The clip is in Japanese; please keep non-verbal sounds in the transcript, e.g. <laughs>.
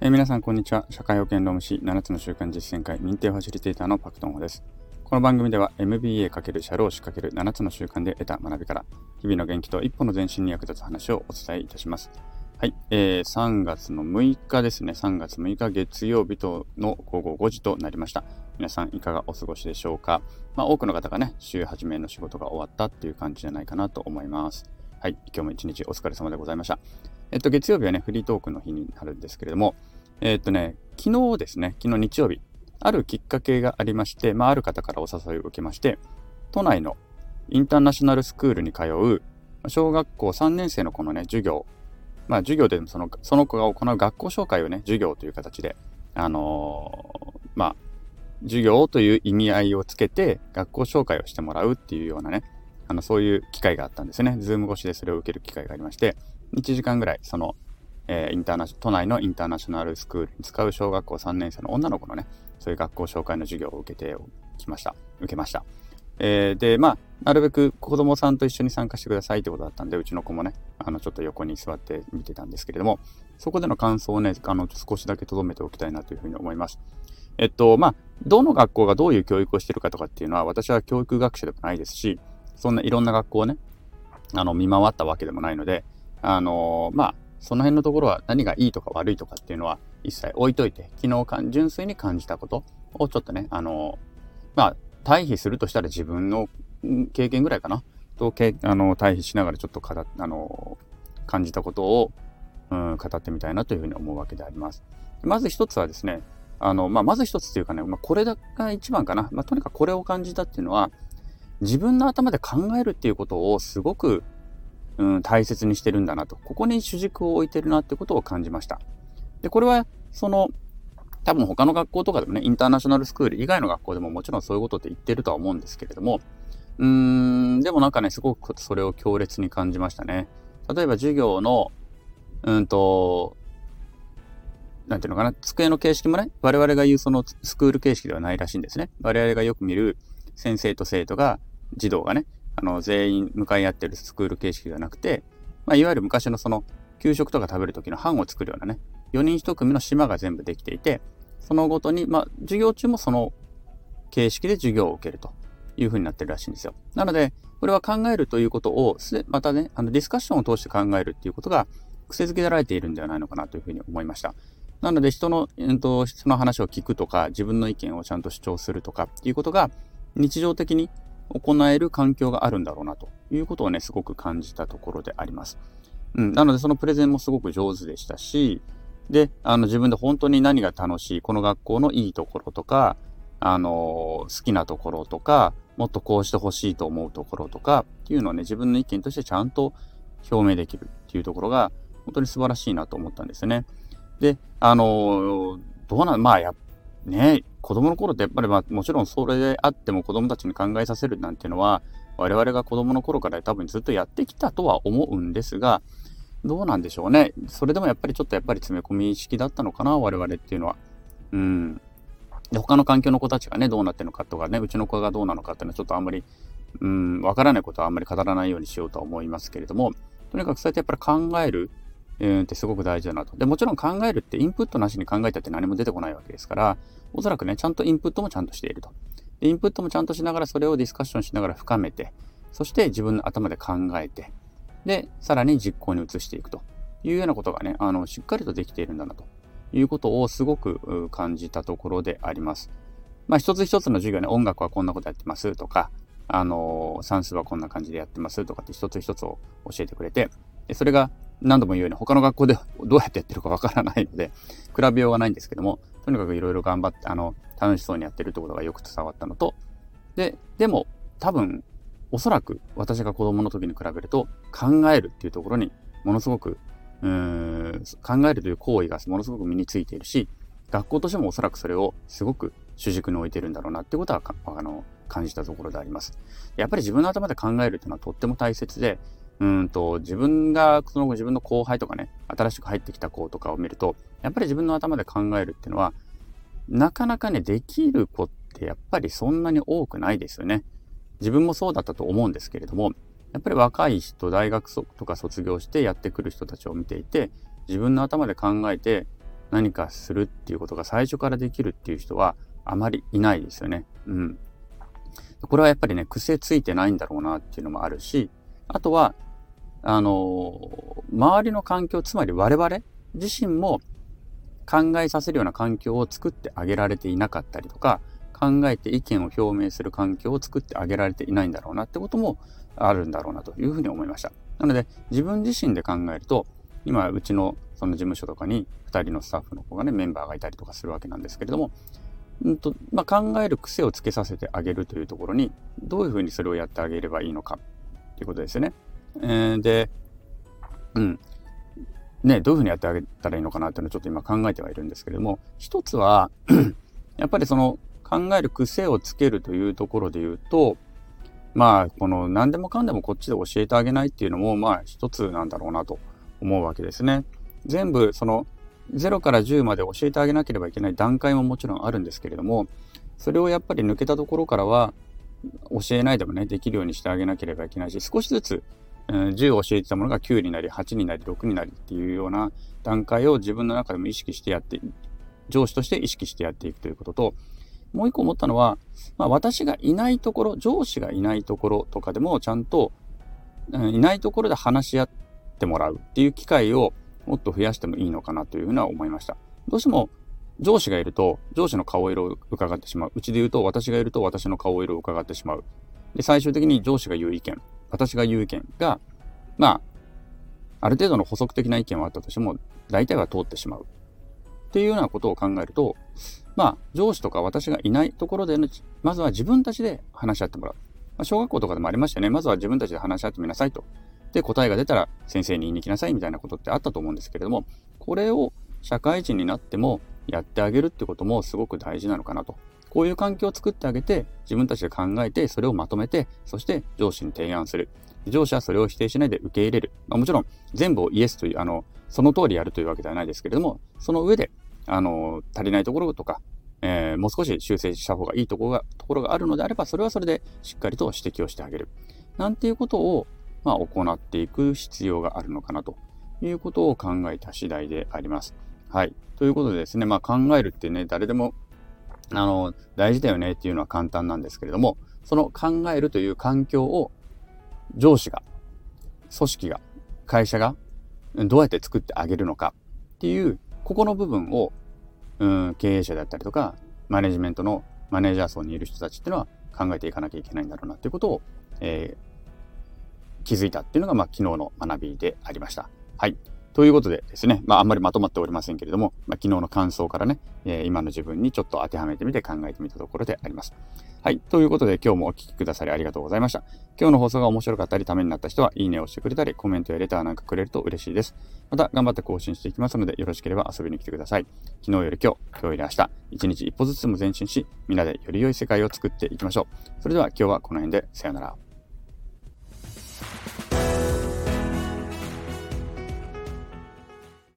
えー皆さん、こんにちは。社会保険労務士7つの習慣実践会認定ファシリテーターのパクトンホです。この番組では MBA× 社労士 ×7 つの習慣で得た学びから、日々の元気と一歩の前進に役立つ話をお伝えいたします。はい、えー、3月の6日ですね。3月6日月曜日との午後5時となりました。皆さん、いかがお過ごしでしょうか。まあ、多くの方がね、週始めの仕事が終わったっていう感じじゃないかなと思います。はい、今日も一日お疲れ様でございました。えっと、月曜日はね、フリートークの日になるんですけれども、えっとね、昨日ですね、昨日日曜日、あるきっかけがありまして、まあ、ある方からお誘いを受けまして、都内のインターナショナルスクールに通う、小学校3年生の子のね、授業、まあ、授業でその、その子が行う学校紹介をね、授業という形で、あのーまあ、授業という意味合いをつけて、学校紹介をしてもらうっていうようなね、あの、そういう機会があったんですね。ズーム越しでそれを受ける機会がありまして、1時間ぐらい、その、えーインターナシ都内のインターナショナルスクールに使う小学校3年生の女の子のね、そういう学校紹介の授業を受けてきました。受けました。えーで、まあ、なるべく子供さんと一緒に参加してくださいってことだったんで、うちの子もね、あの、ちょっと横に座って見てたんですけれども、そこでの感想をね、あの、少しだけ留めておきたいなというふうに思います。えっと、まあ、どの学校がどういう教育をしてるかとかっていうのは、私は教育学者でもないですし、そんないろんな学校をね、あの、見回ったわけでもないので、あのまあ、その辺のところは何がいいとか悪いとかっていうのは一切置いといて、昨日かん純粋に感じたことをちょっとね、あのまあ、対比するとしたら自分の経験ぐらいかな、とけあの対比しながらちょっとかだあの感じたことを、うん、語ってみたいなというふうに思うわけであります。まず一つはですね、あの、まあ、まず一つというかね、まあ、これが一番かな。まあ、とにかくこれを感じたっていうのは、自分の頭で考えるっていうことをすごく、うん、大切にしてるんだなと。ここに主軸を置いてるなってことを感じました。で、これは、その、多分他の学校とかでもね、インターナショナルスクール以外の学校でももちろんそういうことって言ってるとは思うんですけれども、うーん、でもなんかね、すごくそれを強烈に感じましたね。例えば授業の、うんと、なんていうのかな、机の形式もね、我々が言うそのスクール形式ではないらしいんですね。我々がよく見る先生と生徒が、児童がね、あの、全員向かい合ってるスクール形式ではなくて、まあ、いわゆる昔のその、給食とか食べる時の班を作るようなね、4人1組の島が全部できていて、そのごとに、まあ、授業中もその形式で授業を受けるという風になってるらしいんですよ。なので、これは考えるということを、またね、あのディスカッションを通して考えるっていうことが癖づけられているんではないのかなというふうに思いました。なので、人の、えっと、人の話を聞くとか、自分の意見をちゃんと主張するとかっていうことが、日常的に行える環境があるんだろうなということをね、すごく感じたところであります。うん、なので、そのプレゼンもすごく上手でしたし、で、あの、自分で本当に何が楽しい、この学校のいいところとか、あの、好きなところとか、もっとこうしてほしいと思うところとかっていうのをね、自分の意見としてちゃんと表明できるっていうところが、本当に素晴らしいなと思ったんですね。で、あの、どうなん、まあ、やね、子供の頃ってやっぱりまあ、もちろんそれであっても子供たちに考えさせるなんていうのは、我々が子供の頃から多分ずっとやってきたとは思うんですが、どうなんでしょうね。それでもやっぱりちょっとやっぱり詰め込み意識だったのかな、我々っていうのは。うん。で、他の環境の子たちがね、どうなってるのかとかね、うちの子がどうなのかっていうのはちょっとあんまり、うん、わからないことはあんまり語らないようにしようとは思いますけれども、とにかくそうやってやっぱり考える、うん、ってすごく大事だなと。で、もちろん考えるってインプットなしに考えたって何も出てこないわけですから、おそらくね、ちゃんとインプットもちゃんとしていると。で、インプットもちゃんとしながらそれをディスカッションしながら深めて、そして自分の頭で考えて、で、さらに実行に移していくというようなことがね、あの、しっかりとできているんだなということをすごく感じたところであります。まあ、一つ一つの授業ね、音楽はこんなことやってますとか、あの、算数はこんな感じでやってますとかって一つ一つを教えてくれて、それが何度も言うように他の学校で <laughs> どうやってやってるかわからないので、比べようがないんですけども、とにかくいろいろ頑張って、あの、楽しそうにやってるってことがよく伝わったのと、で、でも多分、おそらく私が子供の時に比べると考えるっていうところにものすごくうーん考えるという行為がものすごく身についているし学校としてもおそらくそれをすごく主軸に置いてるんだろうなってことはあの感じたところであります。やっぱり自分の頭で考えるっていうのはとっても大切でうんと自分がその後自分の後輩とかね新しく入ってきた子とかを見るとやっぱり自分の頭で考えるっていうのはなかなかねできる子ってやっぱりそんなに多くないですよね。自分もそうだったと思うんですけれども、やっぱり若い人、大学とか卒業してやってくる人たちを見ていて、自分の頭で考えて、何かするっていうことが最初からできるっていう人はあまりいないですよね。うん。これはやっぱりね、癖ついてないんだろうなっていうのもあるし、あとは、あの周りの環境、つまり我々自身も考えさせるような環境を作ってあげられていなかったりとか、考えて意見を表明する環境を作ってあげられていないんだろうなってこともあるんだろうなというふうに思いました。なので、自分自身で考えると、今、うちのその事務所とかに2人のスタッフの子がね、メンバーがいたりとかするわけなんですけれども、うんとまあ、考える癖をつけさせてあげるというところに、どういうふうにそれをやってあげればいいのかということですよね。えー、で、うん。ね、どういうふうにやってあげたらいいのかなっていうのをちょっと今考えてはいるんですけれども、一つは <clears throat> やっぱりその考える癖をつけるというところで言うと、まあ、この何でもかんでもこっちで教えてあげないっていうのも、まあ一つなんだろうなと思うわけですね。全部その0から10まで教えてあげなければいけない段階ももちろんあるんですけれども、それをやっぱり抜けたところからは、教えないでもね、できるようにしてあげなければいけないし、少しずつ、10を教えてたものが9になり、8になり、6になりっていうような段階を自分の中でも意識してやって、上司として意識してやっていくということと、もう一個思ったのは、まあ、私がいないところ、上司がいないところとかでもちゃんと、うん、いないところで話し合ってもらうっていう機会をもっと増やしてもいいのかなというふうには思いました。どうしても上司がいると上司の顔色を伺ってしまう。うちで言うと私がいると私の顔色を伺ってしまう。で、最終的に上司が言う意見、私が言う意見が、まあ、ある程度の補足的な意見はあったとしても、大体は通ってしまう。っていうようなことを考えると、まあ、上司とか私がいないところで、まずは自分たちで話し合ってもらう。まあ、小学校とかでもありましたよね。まずは自分たちで話し合ってみなさいと。で、答えが出たら先生に言いに来なさいみたいなことってあったと思うんですけれども、これを社会人になってもやってあげるってこともすごく大事なのかなと。こういう環境を作ってあげて、自分たちで考えて、それをまとめて、そして上司に提案する。上司はそれを否定しないで受け入れる。まあ、もちろん、全部をイエスという、あの、その通りやるというわけではないですけれども、その上で、あの、足りないところとか、えー、もう少し修正した方がいいところが、ところがあるのであれば、それはそれでしっかりと指摘をしてあげる。なんていうことを、まあ、行っていく必要があるのかなということを考えた次第であります。はい。ということでですね、まあ考えるってね、誰でも、あの、大事だよねっていうのは簡単なんですけれども、その考えるという環境を上司が、組織が、会社がどうやって作ってあげるのかっていう、ここの部分を、うん、経営者だったりとか、マネジメントのマネージャー層にいる人たちっていうのは考えていかなきゃいけないんだろうなっていうことを、えー、気づいたっていうのが、まあ、昨日の学びでありました。はい。ということでですね、まあ、あんまりまとまっておりませんけれども、まあ、昨日の感想からね、えー、今の自分にちょっと当てはめてみて考えてみたところであります。はい。ということで、今日もお聴きくださりありがとうございました。今日の放送が面白かったり、ためになった人は、いいねをしてくれたり、コメントやレターなんかくれると嬉しいです。また、頑張って更新していきますので、よろしければ遊びに来てください。昨日より今日、今日より明日、一日一歩ずつも前進し、みんなでより良い世界を作っていきましょう。それでは今日はこの辺で、さよなら。